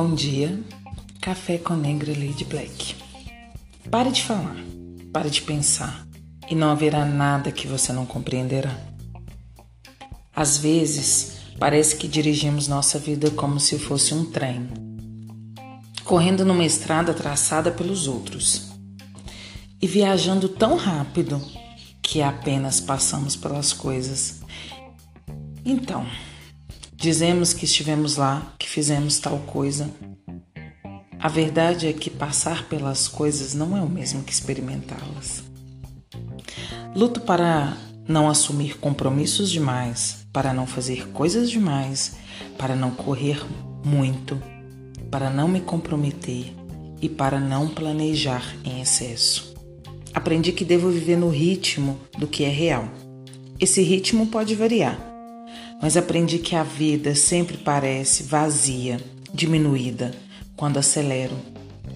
Bom dia, Café com Negra Lady Black. Pare de falar, pare de pensar e não haverá nada que você não compreenderá. Às vezes, parece que dirigimos nossa vida como se fosse um trem, correndo numa estrada traçada pelos outros e viajando tão rápido que apenas passamos pelas coisas. Então, dizemos que estivemos lá, que fizemos tal coisa. A verdade é que passar pelas coisas não é o mesmo que experimentá-las. Luto para não assumir compromissos demais, para não fazer coisas demais, para não correr muito, para não me comprometer e para não planejar em excesso. Aprendi que devo viver no ritmo do que é real. Esse ritmo pode variar, mas aprendi que a vida sempre parece vazia, diminuída, quando acelero,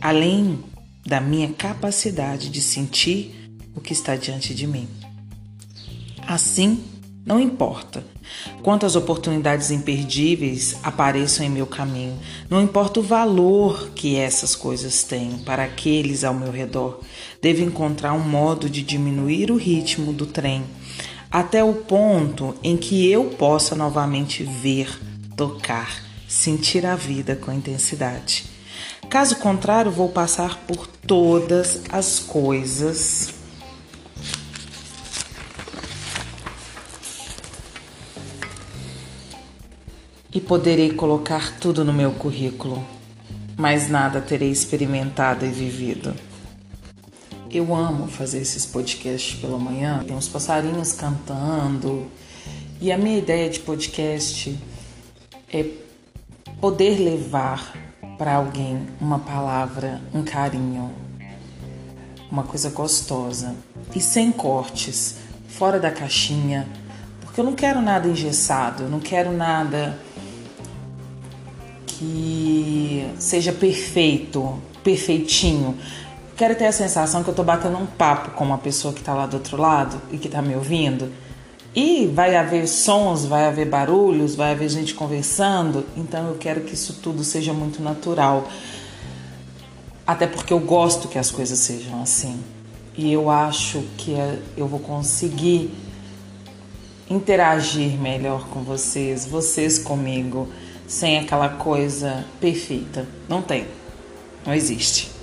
além da minha capacidade de sentir o que está diante de mim. Assim, não importa quantas oportunidades imperdíveis apareçam em meu caminho, não importa o valor que essas coisas têm para aqueles ao meu redor, devo encontrar um modo de diminuir o ritmo do trem até o ponto em que eu possa novamente ver, tocar, sentir a vida com intensidade. Caso contrário, vou passar por todas as coisas e poderei colocar tudo no meu currículo, mas nada terei experimentado e vivido. Eu amo fazer esses podcasts pela manhã, tem uns passarinhos cantando, e a minha ideia de podcast é poder levar para alguém uma palavra, um carinho, uma coisa gostosa. E sem cortes, fora da caixinha, porque eu não quero nada engessado, eu não quero nada que seja perfeito, perfeitinho. Quero ter a sensação que eu tô batendo um papo com uma pessoa que tá lá do outro lado e que tá me ouvindo. E vai haver sons, vai haver barulhos, vai haver gente conversando, então eu quero que isso tudo seja muito natural. Até porque eu gosto que as coisas sejam assim. E eu acho que é, eu vou conseguir interagir melhor com vocês, vocês comigo sem aquela coisa perfeita. Não tem. Não existe.